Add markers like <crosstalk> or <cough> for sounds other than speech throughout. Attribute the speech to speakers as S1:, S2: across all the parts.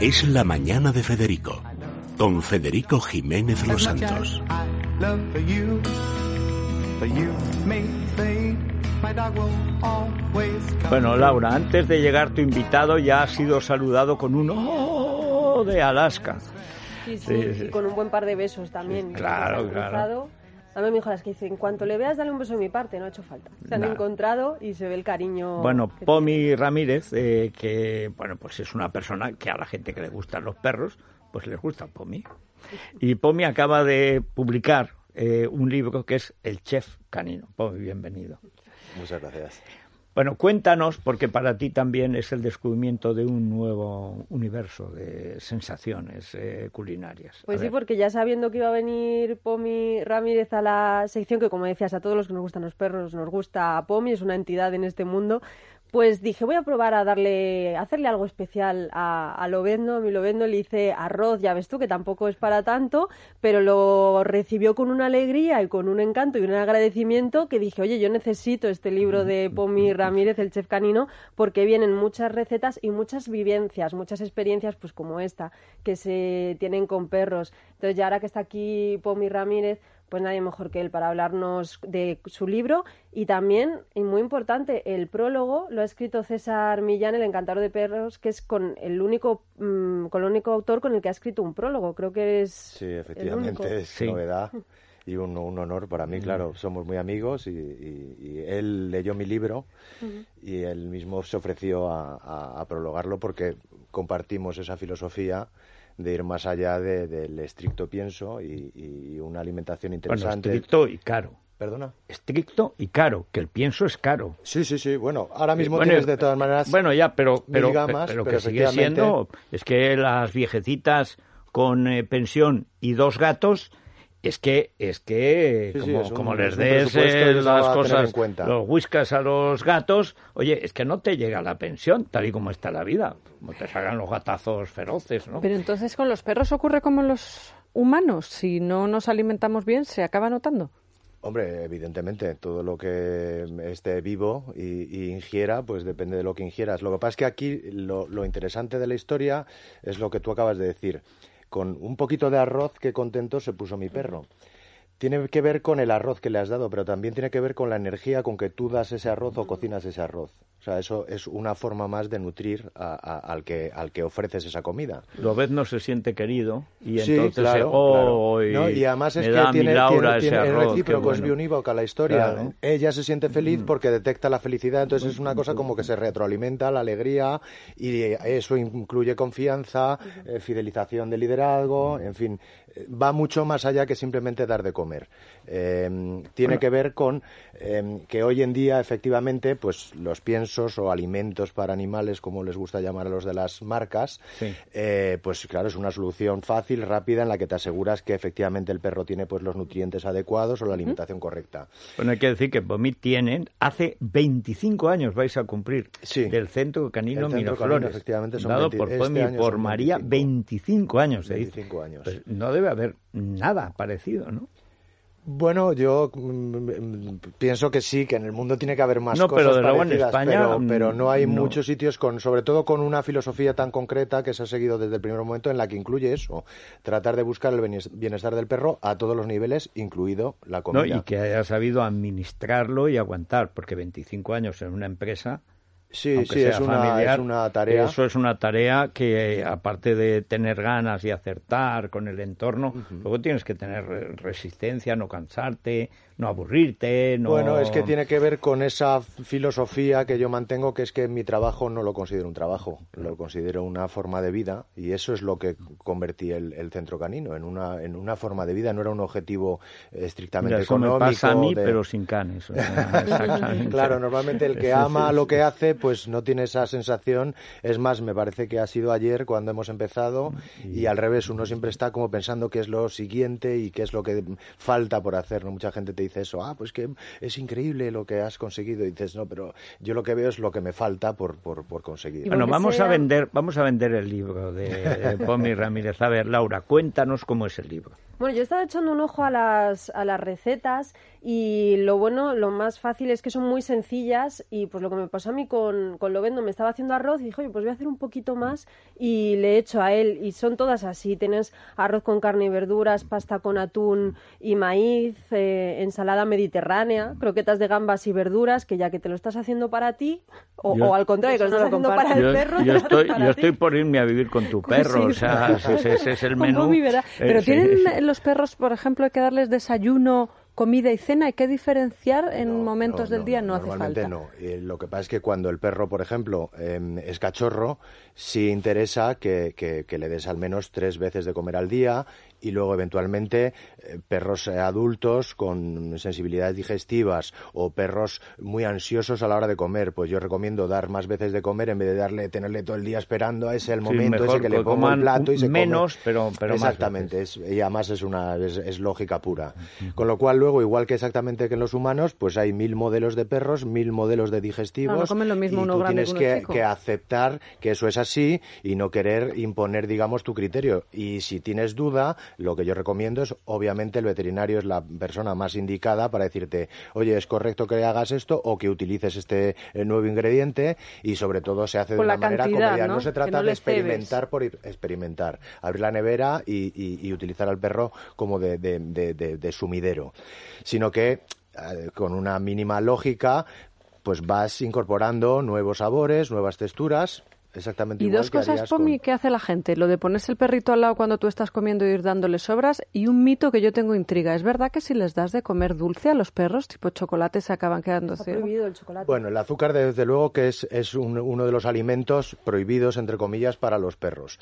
S1: Es la mañana de Federico, con Federico Jiménez Los Santos.
S2: Bueno, Laura, antes de llegar tu invitado ya ha sido saludado con un oh de Alaska.
S3: Sí, sí, y con un buen par de besos también.
S2: Claro, claro.
S3: Dame mi hijo las que dice, en cuanto le veas, dale un beso de mi parte, no ha hecho falta. Se han encontrado y se ve el cariño.
S2: Bueno, Pomi Ramírez, eh, que bueno, pues es una persona que a la gente que le gustan los perros, pues les gusta Pomi. Y Pomi acaba de publicar eh, un libro que es El Chef Canino. Pomi, bienvenido.
S4: Muchas gracias.
S2: Bueno, cuéntanos, porque para ti también es el descubrimiento de un nuevo universo de sensaciones eh, culinarias.
S3: Pues sí, porque ya sabiendo que iba a venir Pomi Ramírez a la sección, que como decías, a todos los que nos gustan los perros nos gusta Pomi, es una entidad en este mundo, pues dije, voy a probar a darle, hacerle algo especial a, a Lobezno. A mi Lobezno le hice arroz, ya ves tú, que tampoco es para tanto, pero lo recibió con una alegría y con un encanto y un agradecimiento que dije, oye, yo necesito este libro de Pomi Ramírez, el chef canino, porque vienen muchas recetas y muchas vivencias, muchas experiencias, pues como esta, que se tienen con perros. Entonces, ya ahora que está aquí Pomi Ramírez, pues nadie mejor que él para hablarnos de su libro y también, y muy importante, el prólogo lo ha escrito César Millán, el encantador de perros, que es con el único, mm, con el único autor con el que ha escrito un prólogo. Creo que es.
S4: Sí, efectivamente, es novedad y un, honor para mí, claro. Somos muy amigos y, él leyó mi libro y él mismo se ofreció a prologarlo porque compartimos esa filosofía de ir más allá del estricto pienso y, una alimentación interesante.
S2: Bueno, estricto y caro.
S4: ¿Perdona?
S2: Estricto y caro, que el pienso es caro.
S4: Sí, sí, sí. Bueno, ahora mismo tienes de todas maneras.
S2: Bueno, ya, pero, pero, pero, que sigue siendo. Es que las viejecitas con eh, pensión y dos gatos es que es que como, les des eh, las cosas los whiskas a los gatos oye es que no te llega la pensión tal y como está la vida. Como te salgan los gatazos feroces no
S5: pero entonces con los perros ocurre como los humanos si no nos alimentamos bien se acaba notando
S4: Hombre, evidentemente, todo lo que esté vivo y, ingiera, pues depende de lo que ingieras. Lo que pasa es que aquí lo interesante de la historia es lo que tú acabas de decir con un poquito de arroz que contento se puso mi perro. Tiene que ver con el arroz que le has dado, pero también tiene que ver con la energía con que tú das ese arroz o cocinas ese arroz. Sea, eso es una forma más de nutrir al, que, al que ofreces esa comida.
S2: Lo ves no se siente querido y
S4: sí,
S2: entonces
S4: claro,
S2: oh,
S4: y, además es que tiene, Laura tiene, tiene arroz, recíproco, es biunívoca la historia. Ella se siente feliz mm. porque detecta la felicidad, entonces es una cosa como que se retroalimenta la alegría y eso incluye confianza, eh, fidelización de liderazgo, en fin, va mucho más allá que simplemente dar de comer. Em, tiene que ver con que hoy en día, efectivamente, pues los piensos o alimentos para animales, como les gusta llamar a los de las marcas, eh, pues claro, es una solución fácil, rápida, en la que te aseguras que efectivamente el perro tiene pues los nutrientes adecuados o la alimentación correcta.
S2: Bueno, hay que decir que Vomit tienen, hace 25 años vais a cumplir del Centro Canino Miraflores,
S4: efectivamente son
S2: dado por este por María, 25, años.
S4: 25 años.
S2: Pues no debe haber nada parecido, ¿no?
S4: Bueno, yo mm, pienso que sí, que en el mundo tiene que haber más
S2: no,
S4: cosas
S2: pero en España,
S4: pero, no hay muchos sitios con, sobre todo con una filosofía tan concreta que se ha seguido desde el primer momento en la que incluye eso, tratar de buscar el bienestar del perro a todos los niveles, incluido la comida.
S2: y que haya sabido administrarlo y aguantar, porque 25 años en una empresa
S4: Sí, sí, es una, es una, tarea.
S2: Eso es una tarea que, aparte de tener ganas y acertar con el entorno, luego tienes que tener resistencia, no cansarte, no aburrirte. No...
S4: Bueno, es que tiene que ver con esa filosofía que yo mantengo, que es que mi trabajo no lo considero un trabajo, lo considero una forma de vida y eso es lo que convertí el, centro canino en una, en una forma de vida, no era un objetivo estrictamente
S2: eso
S4: económico.
S2: Me pasa a mí, pero sin canes. <laughs>
S4: claro, normalmente el que ama lo que hace, pues no tiene esa sensación. Es más, me parece que ha sido ayer cuando hemos empezado y, al revés, uno siempre está como pensando qué es lo siguiente y qué es lo que falta por hacer. ¿no? Mucha gente te dice eso, ah, pues que es increíble lo que has conseguido. Y dices, no, pero yo lo que veo es lo que me falta por, por, por conseguir.
S2: Bueno, vamos a vender, vamos a vender el libro de, de Pomi Ramírez. A ver, Laura, cuéntanos cómo es el libro.
S3: Bueno, yo he estado echando un ojo a las, a las recetas y lo bueno, lo más fácil es que son muy sencillas y pues lo que me pasó a mí con, con Lovendo, me estaba haciendo arroz y dije, oye, pues voy a hacer un poquito más y le he hecho a él y son todas así, tienes arroz con carne y verduras, pasta con atún y maíz, eh, ensalada mediterránea, croquetas de gambas y verduras, que ya que te lo estás haciendo para ti, o, al contrario, que lo estás haciendo para el perro.
S2: Yo, <laughs> estoy, yo estoy por irme a vivir con tu perro, o sea, ese, es el menú.
S5: Pero tienen los perros, por ejemplo, hay que darles desayuno comida y cena hay que diferenciar en momentos del día no hace falta.
S4: no. lo que pasa es que cuando el perro, por ejemplo, em, es cachorro, sí interesa que, que, le des al menos tres veces de comer al día y luego eventualmente eh, perros eh, adultos con sensibilidades digestivas o perros muy ansiosos a la hora de comer, pues yo recomiendo dar más veces de comer en vez de darle tenerle todo el día esperando a ese el momento ese que le pongo el plato y se
S2: menos, pero pero
S4: exactamente, es, y además es una es, lógica pura. Con lo cual luego igual que exactamente que en los humanos, pues hay mil modelos de perros, mil modelos de digestivos
S5: lo mismo
S4: y
S5: tú
S4: tienes que, que aceptar que eso es así y no querer imponer digamos tu criterio. Y si tienes duda lo que yo recomiendo es, obviamente, el veterinario es la persona más indicada para decirte, oye, es correcto que hagas esto o que utilices este eh, nuevo ingrediente y, sobre todo, se hace de una manera comedida. ¿no? se trata de experimentar por experimentar. Abrir la nevera y, utilizar al perro como de, de sumidero. Sino que eh, con una mínima lógica, pues vas incorporando nuevos sabores, nuevas texturas exactamente
S5: y dos cosas, Pomi, ¿qué hace la gente? Lo de ponerse el perrito al lado cuando tú estás comiendo y ir dándole sobras y un mito que yo tengo intriga. ¿Es verdad que si les das de comer dulce a los perros, tipo chocolate, se acaban quedando
S3: prohibido el chocolate.
S4: Bueno, el azúcar desde luego que es, es uno de los alimentos prohibidos, entre comillas, para los perros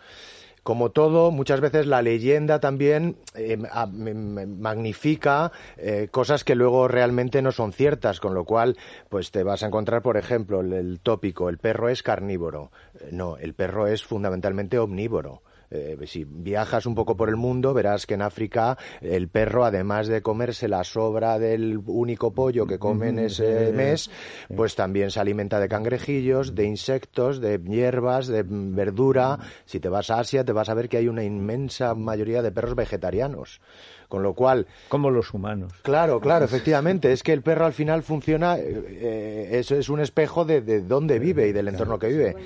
S4: como todo, muchas veces la leyenda también eh, magnifica eh, cosas que luego realmente no son ciertas, con lo cual, pues te vas a encontrar, por ejemplo, el tópico, el perro es carnívoro. Eh, no, el perro es fundamentalmente omnívoro. Eh, si viajas un poco por el mundo, verás que en África el perro, además de comerse la sobra del único pollo que comen ese mes, pues también se alimenta de cangrejillos, de insectos, de hierbas, de verdura. Si te vas a Asia, te vas a ver que hay una inmensa mayoría de perros vegetarianos. Con lo cual...
S2: Como los humanos.
S4: Claro, claro, <laughs> efectivamente. Es que el perro al final funciona, eh, es, es, un espejo de, de dónde vive y del entorno que vive.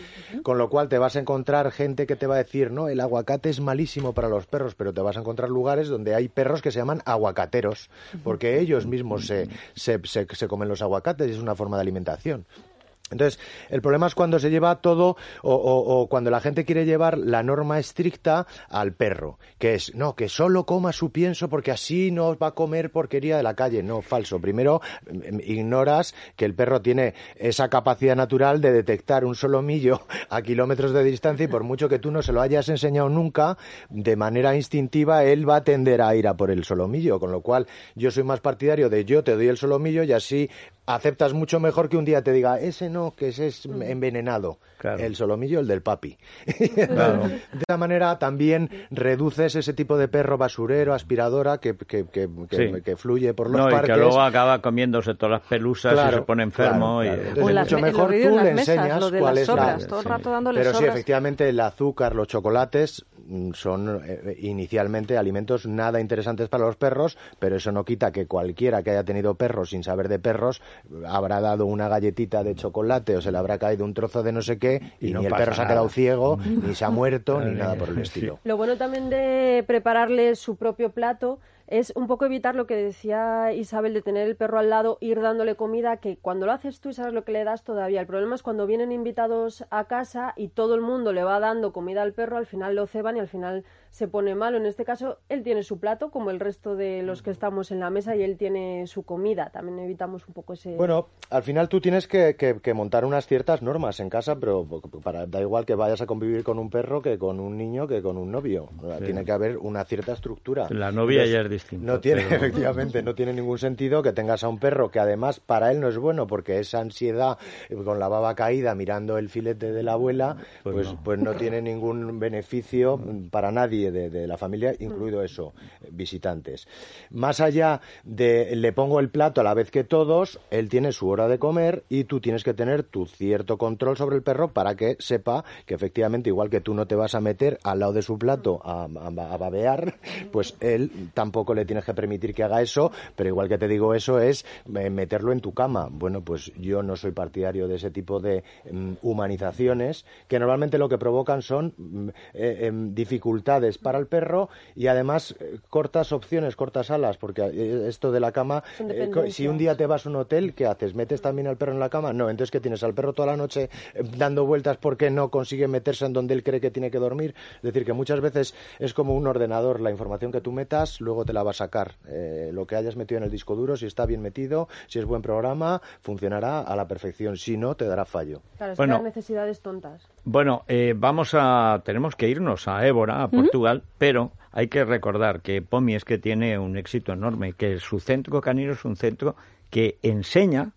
S4: Con lo cual te vas a encontrar gente que te va a decir, no, el aguacate es malísimo para los perros, pero te vas a encontrar lugares donde hay perros que se llaman aguacateros, porque ellos mismos se, se, se comen los aguacates y es una forma de alimentación. Entonces, el problema es cuando se lleva todo o, cuando la gente quiere llevar la norma estricta al perro, que es, no, que solo coma su pienso porque así no va a comer porquería de la calle. No, falso. Primero, em, ignoras que el perro tiene esa capacidad natural de detectar un solomillo <laughs> a kilómetros de distancia y por mucho que tú no se lo hayas enseñado nunca, de manera instintiva él va a tender a ir a por el solomillo. Con lo cual, yo soy más partidario de yo te doy el solomillo y así aceptas mucho mejor que un día te diga, ese no, que ese es envenenado. El solomillo, el del papi. <laughs> De esa manera también reduces ese tipo de perro basurero, aspiradora, que, que, que, fluye por los
S2: no,
S4: parques.
S2: Y que luego acaba comiéndose todas las pelusas y se pone enfermo.
S4: Entonces, mucho mejor tú le enseñas cuál es la... Pero sí, efectivamente, el azúcar, los chocolates son eh, inicialmente alimentos nada interesantes para los perros, pero eso no quita que cualquiera que haya tenido perros sin saber de perros habrá dado una galletita de chocolate o se le habrá caído un trozo de no sé qué y, ni el perro se ha quedado ciego, <laughs> ni se ha muerto, ni nada por el estilo.
S3: Lo bueno también de prepararle su propio plato es un poco evitar lo que decía Isabel de tener el perro al lado, ir dándole comida, que cuando lo haces tú y sabes lo que le das todavía. El problema es cuando vienen invitados a casa y todo el mundo le va dando comida al perro, al final lo ceban y al final se pone malo. En este caso, él tiene su plato, como el resto de los que estamos en la mesa, y él tiene su comida. También evitamos un poco ese.
S4: Bueno, al final tú tienes que, que, montar unas ciertas normas en casa, pero para, da igual que vayas a convivir con un perro que con un niño que con un novio. Tiene que haber una cierta estructura.
S2: La novia ya es distinto.
S4: No tiene, efectivamente, no tiene ningún sentido que tengas a un perro que además para él no es bueno porque esa ansiedad eh, con la baba caída mirando el filete de la abuela, pues, pues, no. pues no tiene ningún beneficio para nadie de, la familia, incluido eso, visitantes. Más allá de le pongo el plato a la vez que todos, él tiene su hora de comer y tú tienes que tener tu cierto control sobre el perro para que sepa que efectivamente, igual que tú no te vas a meter al lado de su plato a, a babear, pues él tampoco le tienes que permitir que haga eso, pero igual que te digo eso es eh, meterlo en tu cama. Bueno, pues yo no soy partidario de ese tipo de mm, humanizaciones que normalmente lo que provocan son mm, eh, em, dificultades para el perro y además eh, cortas opciones, cortas alas, porque esto de la cama, si un día te vas a un hotel, ¿qué haces? ¿Metes también al perro en la cama? No, entonces que tienes al perro toda la noche dando vueltas porque no consigue meterse en donde él cree que tiene que dormir. Es decir, que muchas veces es como un ordenador, la información que tú metas, luego te la va a sacar. Eh, lo que hayas metido en el disco duro, si está bien metido, si es buen programa, funcionará a la perfección. Si no, te dará fallo.
S3: Claro, es bueno, que necesidades tontas.
S2: Bueno, eh, vamos a, tenemos que irnos a Évora, a Portugal, pero hay que recordar que POMI es que tiene un éxito enorme, que su centro canino es un centro que enseña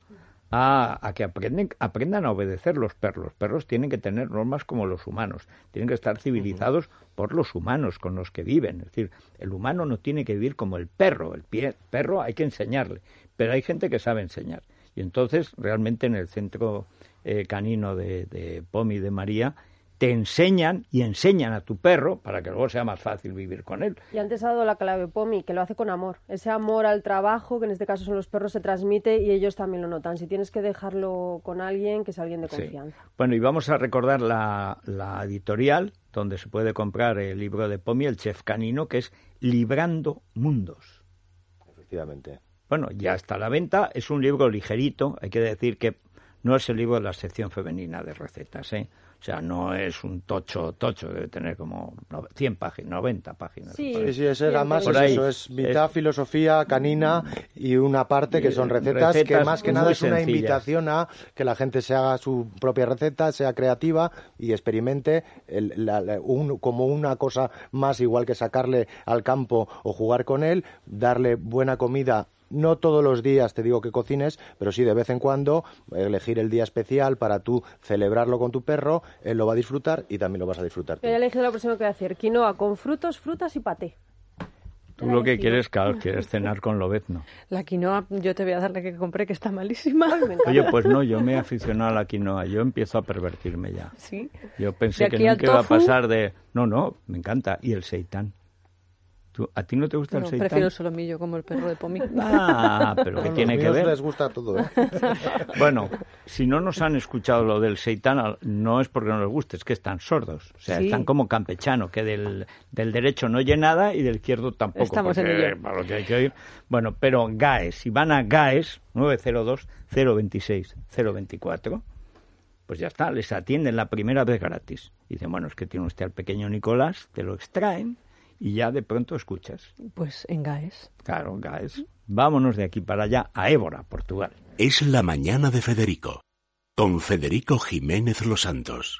S2: a, que aprendan a obedecer los perros. Los perros tienen que tener normas como los humanos, tienen que estar civilizados por los humanos con los que viven. Es decir, el humano no tiene que vivir como el perro. El perro hay que enseñarle, pero hay gente que sabe enseñar. Y entonces, realmente en el centro eh, canino de, de Pomi de María, te enseñan y enseñan a tu perro para que luego sea más fácil vivir con él.
S3: Y antes ha dado la clave Pomi, que lo hace con amor. Ese amor al trabajo, que en este caso son los perros, se transmite y ellos también lo notan. Si tienes que dejarlo con alguien, que es alguien de confianza.
S2: Bueno, y vamos a recordar la, la editorial donde se puede comprar el libro de Pomi, el chef canino, que es Librando Mundos.
S4: Efectivamente.
S2: Bueno, ya está a la venta. Es un libro ligerito. Hay que decir que no es el libro de la sección femenina de recetas, ¿eh? O sea, no es un tocho, tocho, debe tener como 100 páginas, 90 páginas.
S4: Sí, sí, es, más eso, es mitad filosofía canina y una parte que son recetas, que más que nada es una invitación a que la gente se haga su propia receta, sea creativa y experimente como una cosa más, igual que sacarle al campo o jugar con él, darle buena comida no todos los días te digo que cocines, pero sí de vez en cuando elegir el día especial para tú celebrarlo con tu perro, él lo va a disfrutar y también lo vas a disfrutar.
S3: Tú. He elegido la próxima que voy a hacer, quinoa con frutos, frutas y paté.
S2: Tú lo que quieres, claro, quieres cenar con lobezno.
S5: La quinoa, yo te voy a dar la que compré, que está malísima.
S2: Oye, pues no, yo me he aficionado a la quinoa. Yo empiezo a pervertirme ya.
S5: Sí.
S2: Yo pensé que nunca iba a pasar de... No, no, me encanta. Y el seitán. ¿A ti no te gusta el seitán?
S5: prefiero el solomillo como el perro de Pomi. <laughs>
S2: Ah, pero ¿qué tiene que ver?
S4: les gusta todo, ¿eh? <laughs>
S2: bueno, si no nos han escuchado lo del seitán, no es porque no les guste, es que están sordos. O sea, están como campechano, que del, del derecho no oye nada y del izquierdo tampoco.
S5: Estamos en ello.
S2: Para lo que hay que oír. Bueno, pero GAES, si van a GAES, 902-026-024, pues ya está, les atienden la primera vez gratis. Dicen, bueno, es que tiene usted al pequeño Nicolás, te lo extraen y ya de pronto escuchas.
S5: Pues en Gaes.
S2: Claro, Gaes. Vámonos de aquí para allá a Évora, Portugal.
S1: Es la mañana de Federico, con Federico Jiménez Los Santos.